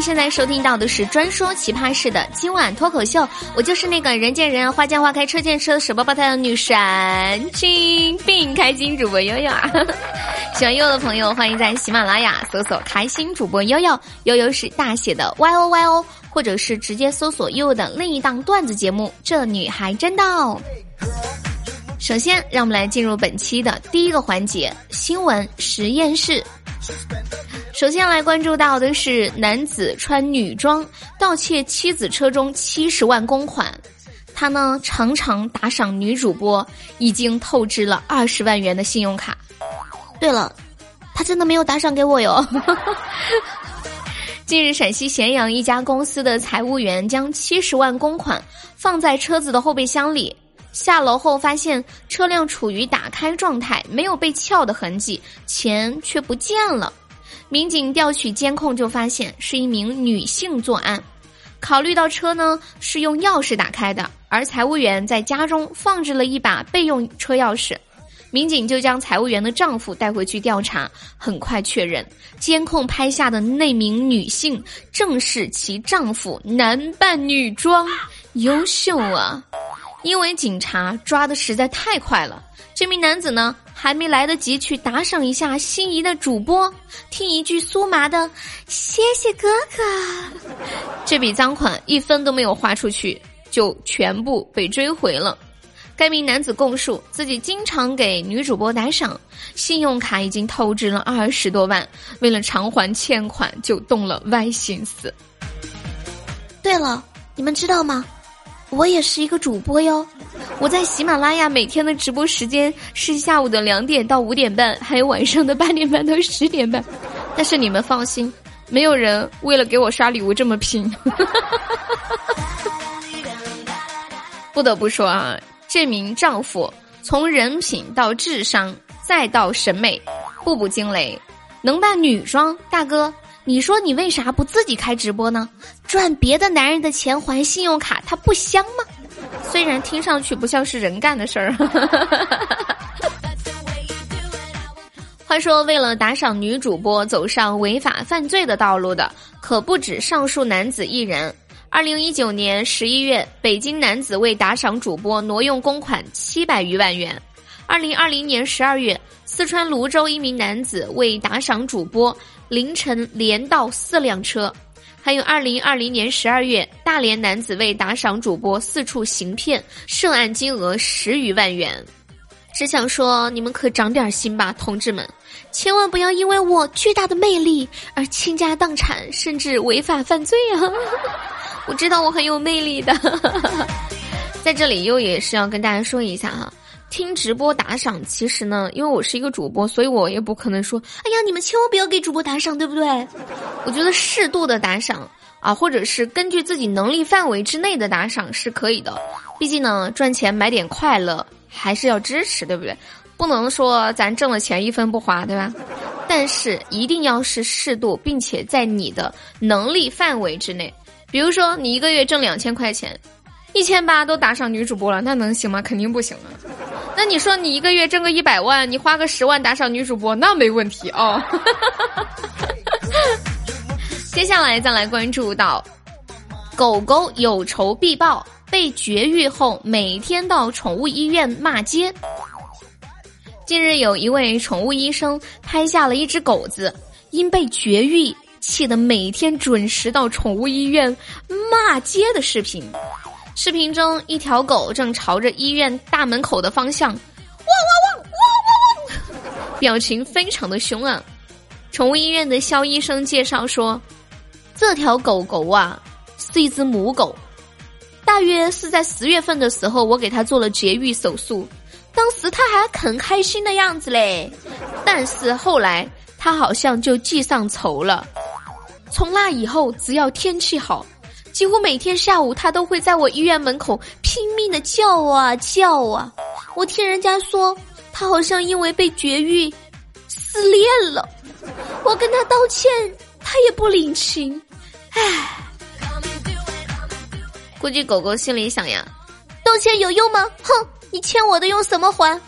您现在收听到的是专说奇葩事的今晚脱口秀，我就是那个人见人爱花见花开车见车手抱胞胎的女神经病开心主播悠悠啊！喜欢悠悠的朋友，欢迎在喜马拉雅搜索“开心主播悠悠”，悠悠是大写的 Y O Y O，或者是直接搜索悠悠的另一档段子节目《这女孩真逗》。首先，让我们来进入本期的第一个环节——新闻实验室。首先来关注到的是，男子穿女装盗窃妻子车中七十万公款，他呢常常打赏女主播，已经透支了二十万元的信用卡。对了，他真的没有打赏给我哟。近日，陕西咸阳一家公司的财务员将七十万公款放在车子的后备箱里。下楼后发现车辆处于打开状态，没有被撬的痕迹，钱却不见了。民警调取监控就发现是一名女性作案。考虑到车呢是用钥匙打开的，而财务员在家中放置了一把备用车钥匙，民警就将财务员的丈夫带回去调查。很快确认，监控拍下的那名女性正是其丈夫，男扮女装，优秀啊！因为警察抓的实在太快了，这名男子呢还没来得及去打赏一下心仪的主播，听一句酥麻的“谢谢哥哥”，这笔赃款一分都没有花出去，就全部被追回了。该名男子供述，自己经常给女主播打赏，信用卡已经透支了二十多万，为了偿还欠款，就动了歪心思。对了，你们知道吗？我也是一个主播哟，我在喜马拉雅每天的直播时间是下午的两点到五点半，还有晚上的八点半到十点半。但是你们放心，没有人为了给我刷礼物这么拼。不得不说啊，这名丈夫从人品到智商再到审美，步步惊雷，能扮女装，大哥。你说你为啥不自己开直播呢？赚别的男人的钱还信用卡，他不香吗？虽然听上去不像是人干的事儿。话说，为了打赏女主播走上违法犯罪的道路的，可不止上述男子一人。二零一九年十一月，北京男子为打赏主播挪用公款七百余万元。二零二零年十二月，四川泸州一名男子为打赏主播，凌晨连盗四辆车；还有二零二零年十二月，大连男子为打赏主播四处行骗，涉案金额十余万元。只想说，你们可长点心吧，同志们，千万不要因为我巨大的魅力而倾家荡产，甚至违法犯罪啊！我知道我很有魅力的，在这里又也是要跟大家说一下哈。听直播打赏，其实呢，因为我是一个主播，所以我也不可能说，哎呀，你们千万不要给主播打赏，对不对？我觉得适度的打赏啊，或者是根据自己能力范围之内的打赏是可以的。毕竟呢，赚钱买点快乐还是要支持，对不对？不能说咱挣了钱一分不花，对吧？但是一定要是适度，并且在你的能力范围之内。比如说，你一个月挣两千块钱，一千八都打赏女主播了，那能行吗？肯定不行啊。那你说你一个月挣个一百万，你花个十万打赏女主播，那没问题哦。接下来再来关注到，狗狗有仇必报，被绝育后每天到宠物医院骂街。近日有一位宠物医生拍下了一只狗子因被绝育气得每天准时到宠物医院骂街的视频。视频中，一条狗正朝着医院大门口的方向，汪汪汪汪汪汪，表情非常的凶啊！宠物医院的肖医生介绍说，这条狗狗啊是一只母狗，大约是在十月份的时候，我给它做了绝育手术，当时它还很开心的样子嘞，但是后来它好像就记上仇了，从那以后，只要天气好。几乎每天下午，他都会在我医院门口拼命的叫啊叫啊！我听人家说，他好像因为被绝育失恋了。我跟他道歉，他也不领情。唉，估计狗狗心里想呀，道歉有用吗？哼，你欠我的用什么还？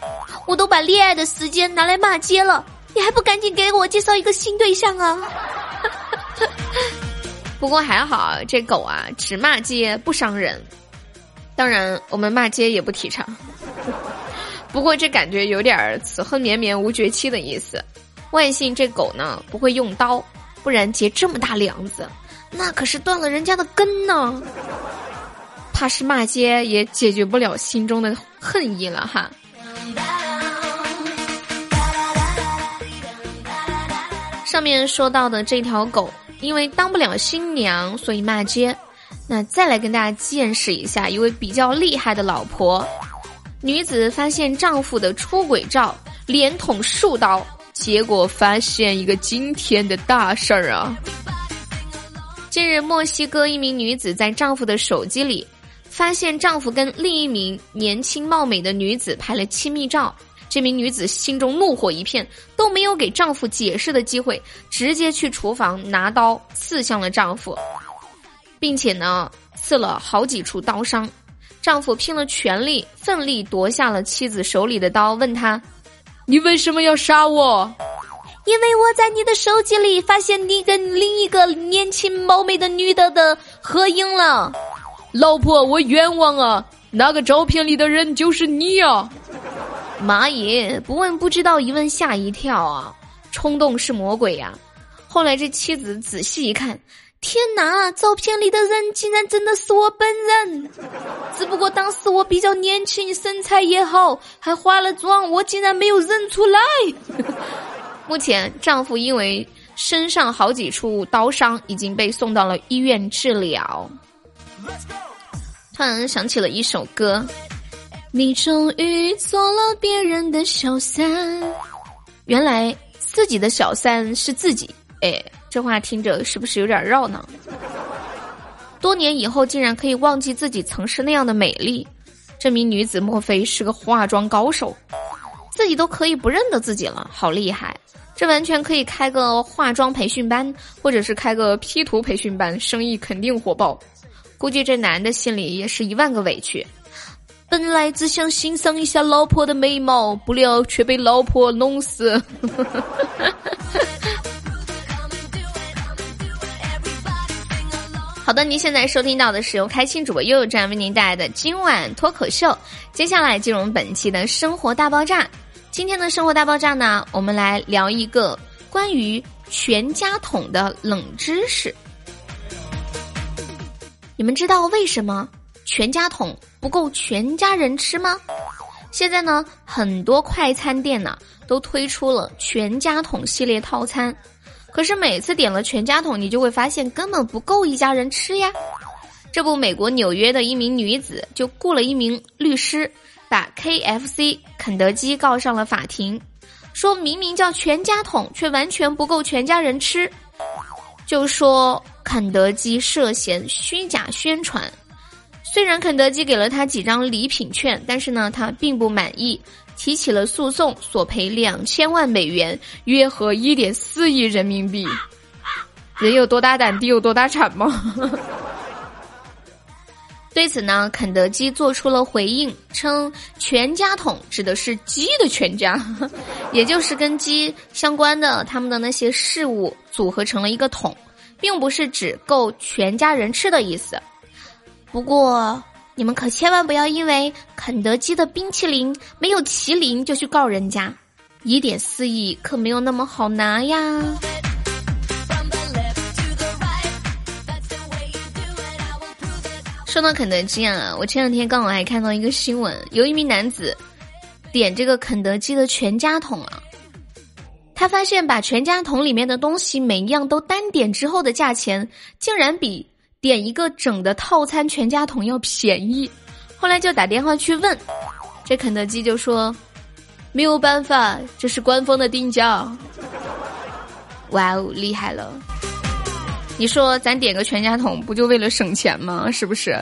我都把恋爱的时间拿来骂街了，你还不赶紧给我介绍一个新对象啊！不过还好，这狗啊只骂街不伤人。当然，我们骂街也不提倡。不过这感觉有点此恨绵绵无绝期的意思。万幸这狗呢不会用刀，不然结这么大梁子，那可是断了人家的根呢。怕是骂街也解决不了心中的恨意了哈。上面说到的这条狗。因为当不了新娘，所以骂街。那再来跟大家见识一下一位比较厉害的老婆。女子发现丈夫的出轨照，连捅数刀，结果发现一个惊天的大事儿啊！近日，墨西哥一名女子在丈夫的手机里，发现丈夫跟另一名年轻貌美的女子拍了亲密照。这名女子心中怒火一片，都没有给丈夫解释的机会，直接去厨房拿刀刺向了丈夫，并且呢，刺了好几处刀伤。丈夫拼了全力，奋力夺下了妻子手里的刀，问他：“你为什么要杀我？”“因为我在你的手机里发现你跟另一个年轻貌美的女的的合影了。”“老婆，我冤枉啊！那个照片里的人就是你啊！”妈耶！不问不知道，一问吓一跳啊！冲动是魔鬼呀！后来这妻子仔细一看，天哪！照片里的人竟然真的是我本人，只不过当时我比较年轻，身材也好，还化了妆，我竟然没有认出来。目前丈夫因为身上好几处刀伤，已经被送到了医院治疗。突然想起了一首歌。你终于做了别人的小三，原来自己的小三是自己。哎，这话听着是不是有点绕呢？多年以后竟然可以忘记自己曾是那样的美丽，这名女子莫非是个化妆高手？自己都可以不认得自己了，好厉害！这完全可以开个化妆培训班，或者是开个 P 图培训班，生意肯定火爆。估计这男的心里也是一万个委屈。本来只想欣赏一下老婆的美貌，不料却被老婆弄死。好的，您现在收听到的是由开心主播悠悠站为您带来的今晚脱口秀。接下来进入本期的生活大爆炸。今天的生活大爆炸呢，我们来聊一个关于全家桶的冷知识。你们知道为什么全家桶？不够全家人吃吗？现在呢，很多快餐店呢都推出了全家桶系列套餐，可是每次点了全家桶，你就会发现根本不够一家人吃呀。这不，美国纽约的一名女子就雇了一名律师，把 KFC 肯德基告上了法庭，说明明叫全家桶，却完全不够全家人吃，就说肯德基涉嫌虚假宣传。虽然肯德基给了他几张礼品券，但是呢，他并不满意，提起了诉讼，索赔两千万美元，约合一点四亿人民币。人有多大胆，地有多大产吗？对此呢，肯德基做出了回应，称全家桶指的是鸡的全家，也就是跟鸡相关的他们的那些事物组合成了一个桶，并不是指够全家人吃的意思。不过，你们可千万不要因为肯德基的冰淇淋没有麒麟就去告人家，一点四亿可没有那么好拿呀。说到肯德基啊，我前两天刚好还看到一个新闻，有一名男子点这个肯德基的全家桶啊，他发现把全家桶里面的东西每一样都单点之后的价钱，竟然比。点一个整的套餐全家桶要便宜，后来就打电话去问，这肯德基就说没有办法，这是官方的定价。哇哦，厉害了！你说咱点个全家桶不就为了省钱吗？是不是？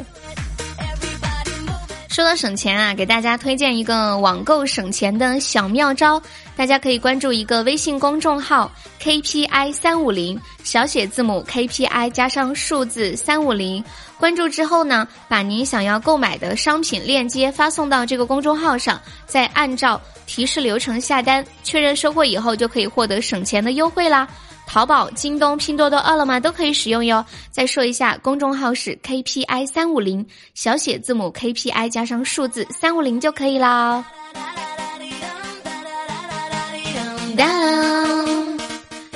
说到省钱啊，给大家推荐一个网购省钱的小妙招。大家可以关注一个微信公众号 KPI 三五零，小写字母 KPI 加上数字三五零。关注之后呢，把您想要购买的商品链接发送到这个公众号上，再按照提示流程下单，确认收货以后就可以获得省钱的优惠啦。淘宝、京东、拼多多、饿了么都可以使用哟。再说一下，公众号是 KPI 三五零，小写字母 KPI 加上数字三五零就可以啦。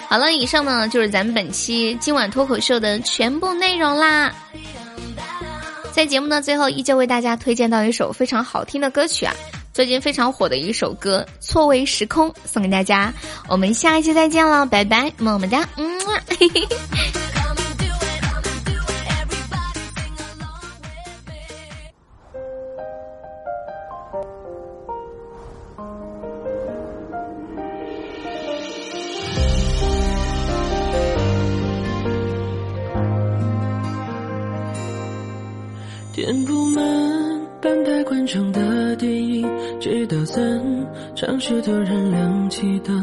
好了，以上呢就是咱们本期今晚脱口秀的全部内容啦。在节目的最后，依旧为大家推荐到一首非常好听的歌曲啊，最近非常火的一首歌《错位时空》，送给大家。我们下一期再见了，拜拜，么么哒，嗯。直到散场时突然亮起灯，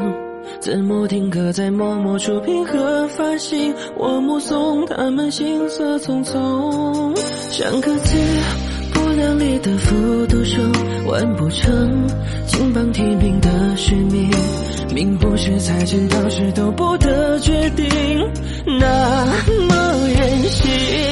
字幕定格在默默触屏和发行，我目送他们行色匆匆，像个字不量力的复读生，完不成金榜题名的使命，命不是财经导师都不得决定，那么任性。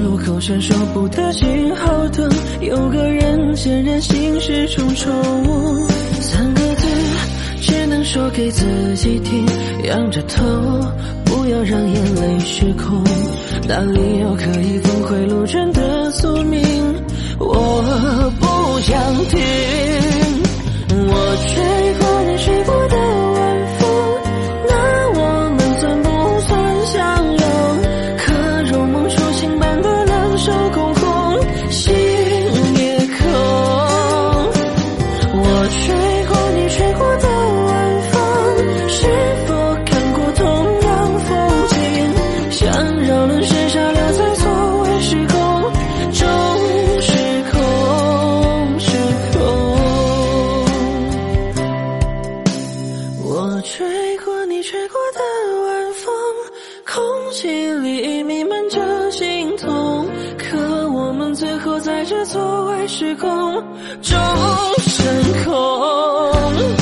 路口闪烁不得信号灯，有个人显然心事重重。三个字，只能说给自己听，仰着头，不要让眼泪失控。哪里有可以峰回路转的宿命？我不想听。吹过你吹过的晚风，空气里弥漫着心痛，可我们最后在这错位时空中升空。